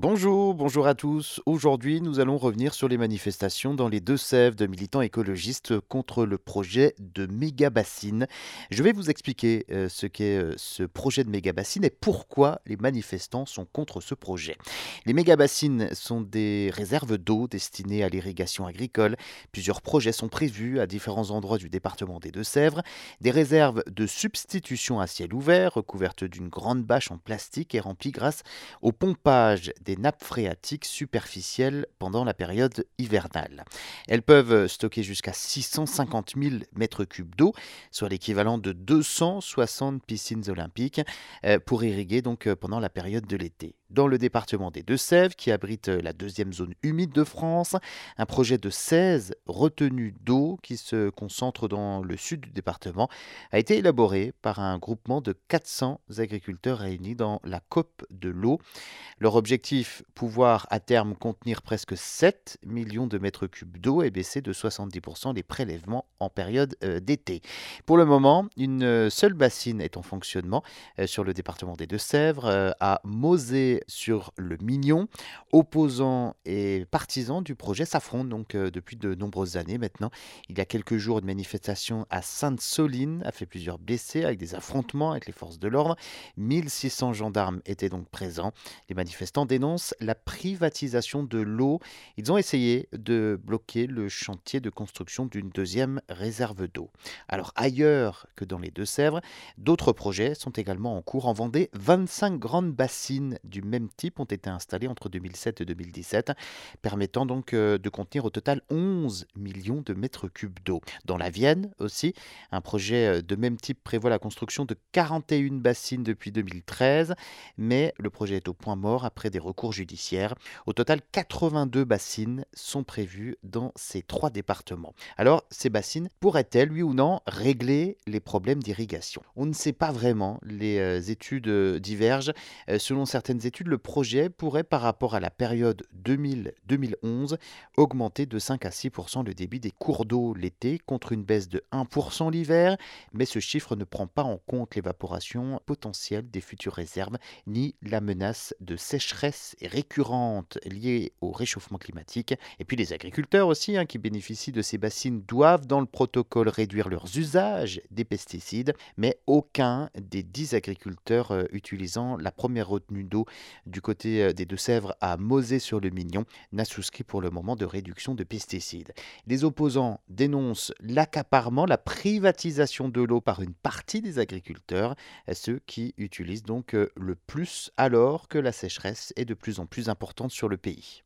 Bonjour, bonjour à tous. Aujourd'hui, nous allons revenir sur les manifestations dans les Deux-Sèvres de militants écologistes contre le projet de méga bassine. Je vais vous expliquer euh, ce qu'est euh, ce projet de méga bassine et pourquoi les manifestants sont contre ce projet. Les méga bassines sont des réserves d'eau destinées à l'irrigation agricole. Plusieurs projets sont prévus à différents endroits du département des Deux-Sèvres. Des réserves de substitution à ciel ouvert recouvertes d'une grande bâche en plastique et remplies grâce au pompage des nappes phréatiques superficielles pendant la période hivernale. Elles peuvent stocker jusqu'à 650 000 mètres cubes d'eau, soit l'équivalent de 260 piscines olympiques, euh, pour irriguer donc euh, pendant la période de l'été dans le département des Deux-Sèvres, qui abrite la deuxième zone humide de France. Un projet de 16 retenues d'eau qui se concentre dans le sud du département a été élaboré par un groupement de 400 agriculteurs réunis dans la COP de l'eau. Leur objectif, pouvoir à terme contenir presque 7 millions de mètres cubes d'eau et baisser de 70% les prélèvements en période euh, d'été. Pour le moment, une seule bassine est en fonctionnement euh, sur le département des Deux-Sèvres, euh, à Mosée sur le Mignon. Opposants et partisans du projet s'affrontent donc euh, depuis de nombreuses années maintenant. Il y a quelques jours, une manifestation à Sainte-Soline a fait plusieurs blessés avec des affrontements avec les forces de l'ordre. 1600 gendarmes étaient donc présents. Les manifestants dénoncent la privatisation de l'eau. Ils ont essayé de bloquer le chantier de construction d'une deuxième réserve d'eau. Alors ailleurs que dans les Deux-Sèvres, d'autres projets sont également en cours en Vendée. 25 grandes bassines du même type ont été installés entre 2007 et 2017, permettant donc euh, de contenir au total 11 millions de mètres cubes d'eau. Dans la Vienne aussi, un projet euh, de même type prévoit la construction de 41 bassines depuis 2013, mais le projet est au point mort après des recours judiciaires. Au total, 82 bassines sont prévues dans ces trois départements. Alors, ces bassines pourraient-elles, oui ou non, régler les problèmes d'irrigation? On ne sait pas vraiment, les euh, études divergent. Selon certaines études, le projet pourrait, par rapport à la période 2000-2011, augmenter de 5 à 6% le débit des cours d'eau l'été contre une baisse de 1% l'hiver, mais ce chiffre ne prend pas en compte l'évaporation potentielle des futures réserves ni la menace de sécheresse récurrente liée au réchauffement climatique. Et puis les agriculteurs aussi, hein, qui bénéficient de ces bassines, doivent dans le protocole réduire leurs usages des pesticides, mais aucun des 10 agriculteurs euh, utilisant la première retenue d'eau du côté euh, des Deux-Sèvres à Mosée-sur-le-Mignon n'a souscrit pour le moment de réduction de pesticides. Les opposants dénoncent l'accaparement, la privatisation de l'eau par une partie des agriculteurs, ceux qui utilisent donc euh, le plus alors que la sécheresse est de plus en plus importante sur le pays.